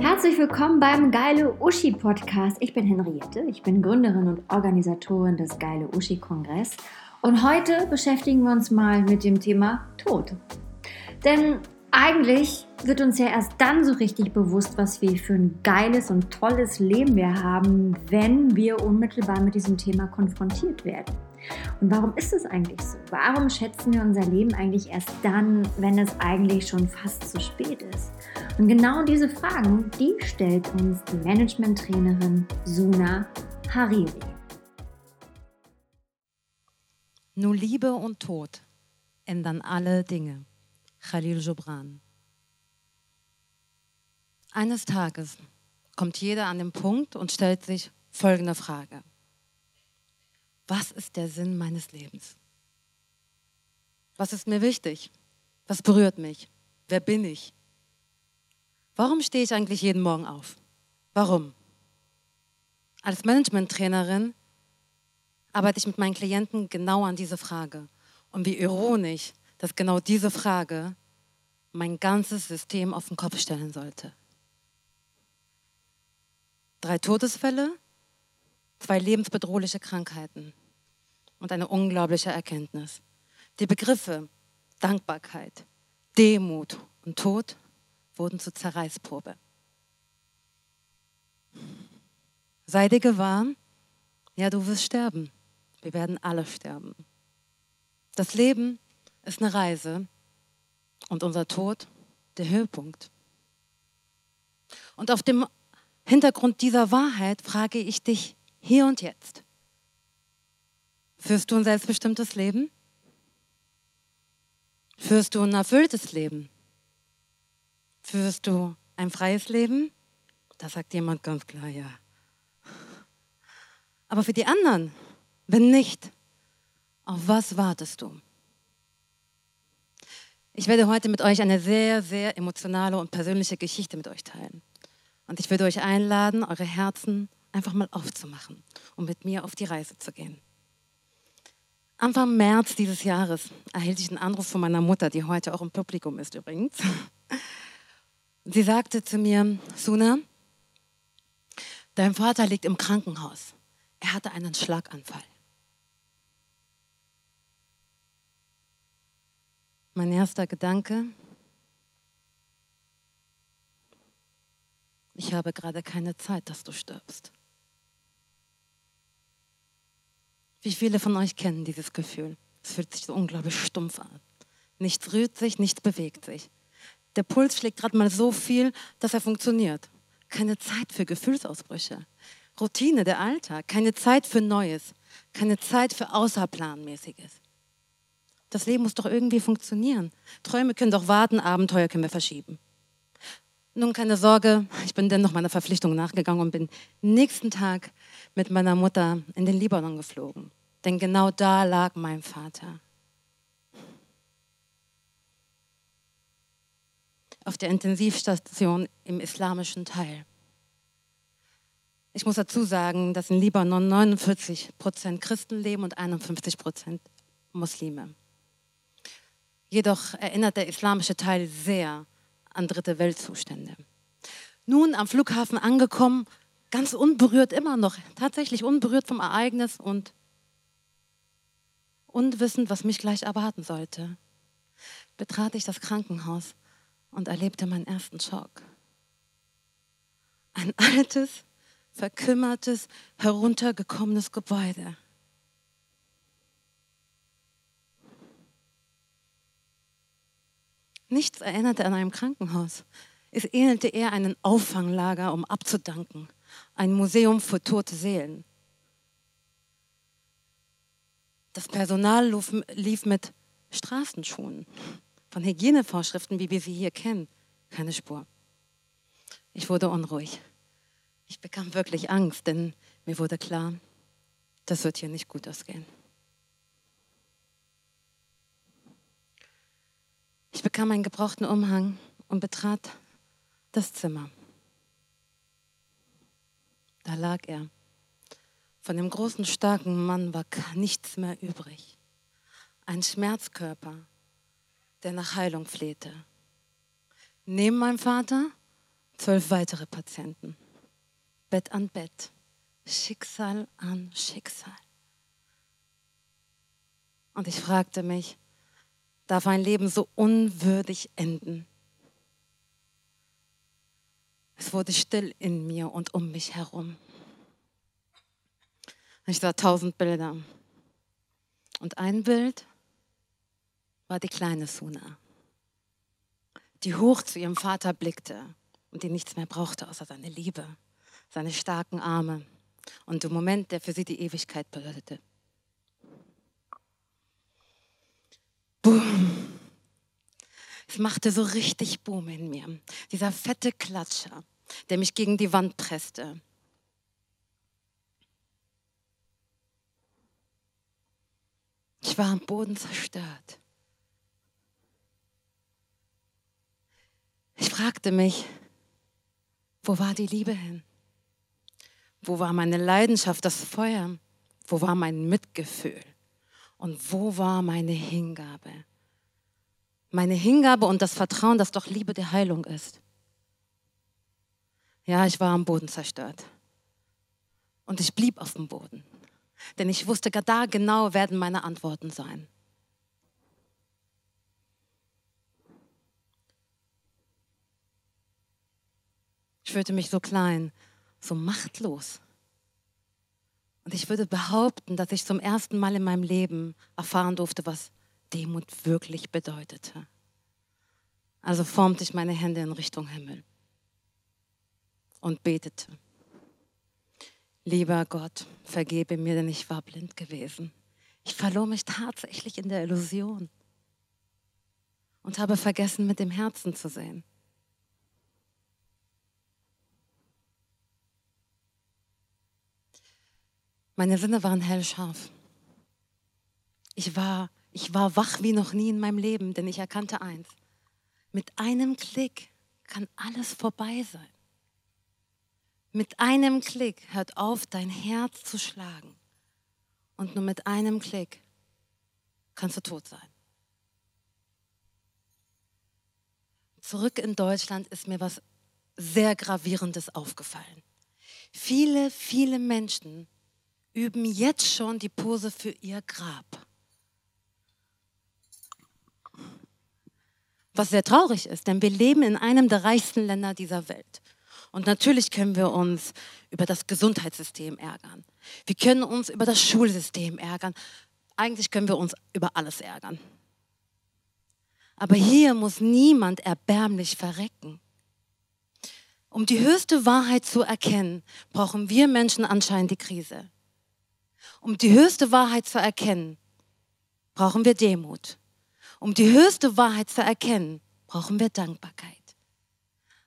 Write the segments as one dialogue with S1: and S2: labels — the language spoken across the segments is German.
S1: Herzlich willkommen beim Geile Uschi Podcast. Ich bin Henriette, ich bin Gründerin und Organisatorin des Geile Uschi Kongress und heute beschäftigen wir uns mal mit dem Thema Tod. Denn eigentlich wird uns ja erst dann so richtig bewusst, was wir für ein geiles und tolles Leben wir haben, wenn wir unmittelbar mit diesem Thema konfrontiert werden. Und warum ist es eigentlich so? Warum schätzen wir unser Leben eigentlich erst dann, wenn es eigentlich schon fast zu spät ist? Und genau diese Fragen, die stellt uns die Management-Trainerin Suna Hariri.
S2: Nur Liebe und Tod ändern alle Dinge. Khalil Gibran. Eines Tages kommt jeder an den Punkt und stellt sich folgende Frage. Was ist der Sinn meines Lebens? Was ist mir wichtig? Was berührt mich? Wer bin ich? Warum stehe ich eigentlich jeden Morgen auf? Warum? Als Management-Trainerin arbeite ich mit meinen Klienten genau an diese Frage. Und wie ironisch, dass genau diese Frage mein ganzes System auf den Kopf stellen sollte. Drei Todesfälle, zwei lebensbedrohliche Krankheiten und eine unglaubliche Erkenntnis. Die Begriffe Dankbarkeit, Demut und Tod wurden zur Zerreißprobe. Sei dir gewahr, ja, du wirst sterben. Wir werden alle sterben. Das Leben ist eine Reise und unser Tod der Höhepunkt. Und auf dem Hintergrund dieser Wahrheit frage ich dich hier und jetzt. Führst du ein selbstbestimmtes Leben? Führst du ein erfülltes Leben? Führst du ein freies Leben? Da sagt jemand ganz klar ja. Aber für die anderen, wenn nicht, auf was wartest du? Ich werde heute mit euch eine sehr, sehr emotionale und persönliche Geschichte mit euch teilen. Und ich würde euch einladen, eure Herzen einfach mal aufzumachen und mit mir auf die Reise zu gehen. Anfang März dieses Jahres erhielt ich einen Anruf von meiner Mutter, die heute auch im Publikum ist übrigens. Sie sagte zu mir, Suna, dein Vater liegt im Krankenhaus. Er hatte einen Schlaganfall. Mein erster Gedanke, ich habe gerade keine Zeit, dass du stirbst. Wie viele von euch kennen dieses Gefühl? Es fühlt sich so unglaublich stumpf an. Nichts rührt sich, nichts bewegt sich. Der Puls schlägt gerade mal so viel, dass er funktioniert. Keine Zeit für Gefühlsausbrüche. Routine, der Alltag. Keine Zeit für Neues. Keine Zeit für Außerplanmäßiges. Das Leben muss doch irgendwie funktionieren. Träume können doch warten, Abenteuer können wir verschieben. Nun keine Sorge, ich bin dennoch meiner Verpflichtung nachgegangen und bin nächsten Tag mit meiner Mutter in den Libanon geflogen. Denn genau da lag mein Vater. Auf der Intensivstation im islamischen Teil. Ich muss dazu sagen, dass in Libanon 49 Prozent Christen leben und 51 Prozent Muslime. Jedoch erinnert der islamische Teil sehr an dritte Weltzustände. Nun am Flughafen angekommen, ganz unberührt immer noch, tatsächlich unberührt vom Ereignis und unwissend, was mich gleich erwarten sollte, betrat ich das Krankenhaus und erlebte meinen ersten Schock. Ein altes, verkümmertes, heruntergekommenes Gebäude. Nichts erinnerte an einem Krankenhaus. Es ähnelte eher einem Auffanglager, um abzudanken, ein Museum für tote Seelen. Das Personal lief mit Straßenschuhen, von Hygienevorschriften, wie wir sie hier kennen, keine Spur. Ich wurde unruhig. Ich bekam wirklich Angst, denn mir wurde klar, das wird hier nicht gut ausgehen. Ich bekam einen gebrauchten Umhang und betrat das Zimmer. Da lag er. Von dem großen, starken Mann war nichts mehr übrig. Ein Schmerzkörper, der nach Heilung flehte. Neben meinem Vater Zwölf weitere Patienten. Bett an Bett. Schicksal an Schicksal. Und ich fragte mich, darf ein Leben so unwürdig enden? Es wurde still in mir und um mich herum. Ich sah tausend Bilder. Und ein Bild war die kleine Suna, die hoch zu ihrem Vater blickte und die nichts mehr brauchte außer seine Liebe, seine starken Arme und den Moment, der für sie die Ewigkeit bedeutete. Boom. Es machte so richtig Boom in mir. Dieser fette Klatscher, der mich gegen die Wand presste. Ich war am Boden zerstört. Ich fragte mich, wo war die Liebe hin? Wo war meine Leidenschaft, das Feuer? Wo war mein Mitgefühl? Und wo war meine Hingabe? Meine Hingabe und das Vertrauen, dass doch Liebe die Heilung ist. Ja, ich war am Boden zerstört. Und ich blieb auf dem Boden. Denn ich wusste, da genau werden meine Antworten sein. Ich fühlte mich so klein, so machtlos. Und ich würde behaupten, dass ich zum ersten Mal in meinem Leben erfahren durfte, was Demut wirklich bedeutete. Also formte ich meine Hände in Richtung Himmel und betete. Lieber Gott, vergebe mir, denn ich war blind gewesen. Ich verlor mich tatsächlich in der Illusion und habe vergessen, mit dem Herzen zu sehen. Meine Sinne waren hellscharf. Ich war, ich war wach wie noch nie in meinem Leben, denn ich erkannte eins. Mit einem Klick kann alles vorbei sein. Mit einem Klick hört auf, dein Herz zu schlagen. Und nur mit einem Klick kannst du tot sein. Zurück in Deutschland ist mir was sehr Gravierendes aufgefallen. Viele, viele Menschen üben jetzt schon die Pose für ihr Grab. Was sehr traurig ist, denn wir leben in einem der reichsten Länder dieser Welt. Und natürlich können wir uns über das Gesundheitssystem ärgern. Wir können uns über das Schulsystem ärgern. Eigentlich können wir uns über alles ärgern. Aber hier muss niemand erbärmlich verrecken. Um die höchste Wahrheit zu erkennen, brauchen wir Menschen anscheinend die Krise. Um die höchste Wahrheit zu erkennen, brauchen wir Demut. Um die höchste Wahrheit zu erkennen, brauchen wir Dankbarkeit.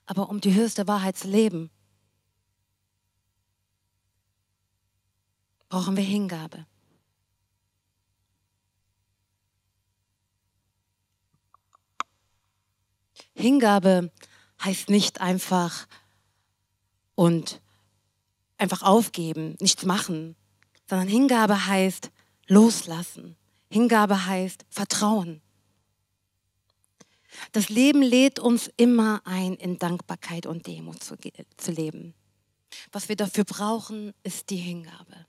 S2: Aber um die höchste Wahrheit zu leben, brauchen wir Hingabe. Hingabe heißt nicht einfach und einfach aufgeben, nichts machen, sondern Hingabe heißt loslassen. Hingabe heißt Vertrauen. Das Leben lädt uns immer ein, in Dankbarkeit und Demut zu, zu leben. Was wir dafür brauchen, ist die Hingabe.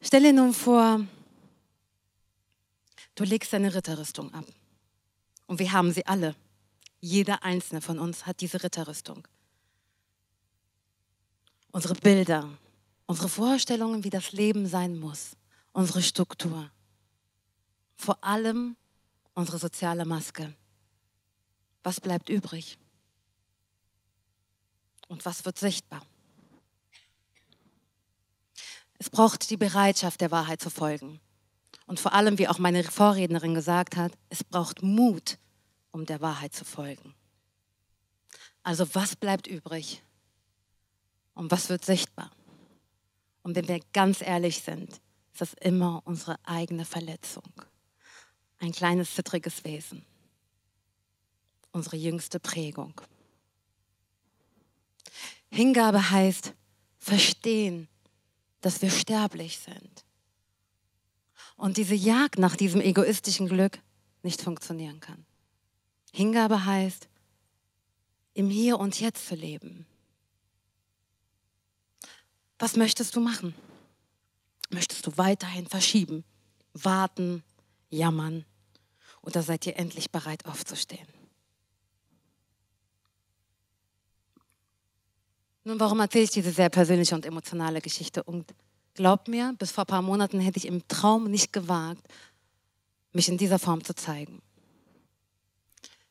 S2: Stell dir nun vor, du legst deine Ritterrüstung ab. Und wir haben sie alle. Jeder einzelne von uns hat diese Ritterrüstung unsere Bilder, unsere Vorstellungen, wie das Leben sein muss, unsere Struktur. Vor allem unsere soziale Maske. Was bleibt übrig? Und was wird sichtbar? Es braucht die Bereitschaft, der Wahrheit zu folgen. Und vor allem, wie auch meine Vorrednerin gesagt hat, es braucht Mut, um der Wahrheit zu folgen. Also was bleibt übrig? Und was wird sichtbar? Und wenn wir ganz ehrlich sind, ist das immer unsere eigene Verletzung. Ein kleines zittriges Wesen. Unsere jüngste Prägung. Hingabe heißt verstehen, dass wir sterblich sind. Und diese Jagd nach diesem egoistischen Glück nicht funktionieren kann. Hingabe heißt, im Hier und Jetzt zu leben. Was möchtest du machen? Möchtest du weiterhin verschieben, warten, jammern oder seid ihr endlich bereit aufzustehen? Nun, warum erzähle ich diese sehr persönliche und emotionale Geschichte? Und glaub mir, bis vor ein paar Monaten hätte ich im Traum nicht gewagt, mich in dieser Form zu zeigen.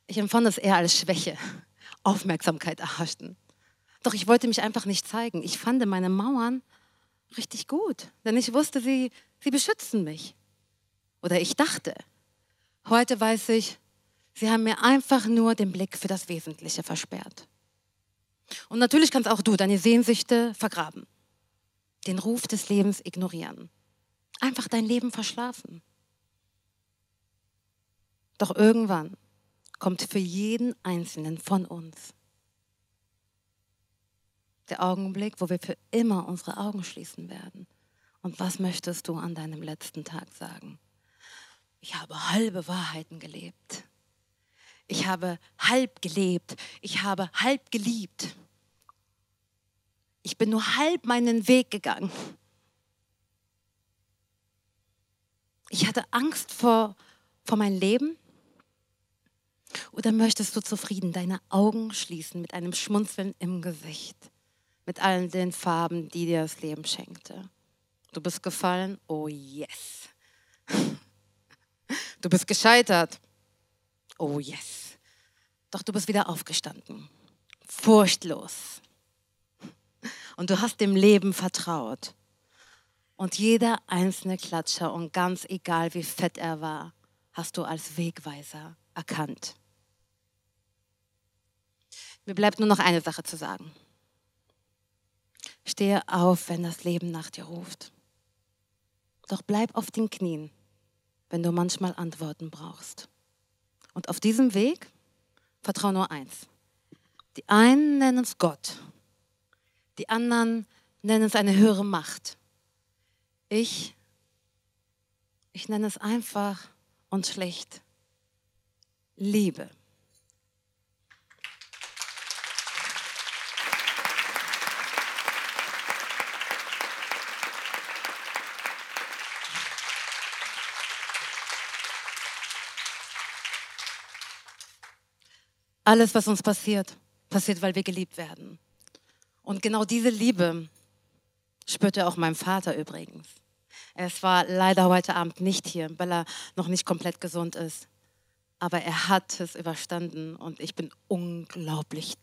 S2: Ich empfand es eher als Schwäche, Aufmerksamkeit erhaschten. Doch ich wollte mich einfach nicht zeigen. Ich fand meine Mauern richtig gut, denn ich wusste, sie, sie beschützen mich. Oder ich dachte. Heute weiß ich, sie haben mir einfach nur den Blick für das Wesentliche versperrt. Und natürlich kannst auch du deine Sehnsüchte vergraben, den Ruf des Lebens ignorieren, einfach dein Leben verschlafen. Doch irgendwann kommt für jeden Einzelnen von uns der Augenblick, wo wir für immer unsere Augen schließen werden. Und was möchtest du an deinem letzten Tag sagen? Ich habe halbe Wahrheiten gelebt. Ich habe halb gelebt. Ich habe halb geliebt. Ich bin nur halb meinen Weg gegangen. Ich hatte Angst vor, vor mein Leben. Oder möchtest du zufrieden deine Augen schließen mit einem Schmunzeln im Gesicht? Mit allen den Farben, die dir das Leben schenkte. Du bist gefallen, oh yes. Du bist gescheitert, oh yes. Doch du bist wieder aufgestanden, furchtlos. Und du hast dem Leben vertraut. Und jeder einzelne Klatscher und ganz egal wie fett er war, hast du als Wegweiser erkannt. Mir bleibt nur noch eine Sache zu sagen. Stehe auf, wenn das Leben nach dir ruft. Doch bleib auf den Knien, wenn du manchmal Antworten brauchst. Und auf diesem Weg vertrau nur eins. Die einen nennen es Gott, die anderen nennen es eine höhere Macht. Ich, ich nenne es einfach und schlicht Liebe. Alles, was uns passiert, passiert, weil wir geliebt werden. Und genau diese Liebe spürte auch mein Vater übrigens. Es war leider heute Abend nicht hier, weil er noch nicht komplett gesund ist. Aber er hat es überstanden und ich bin unglaublich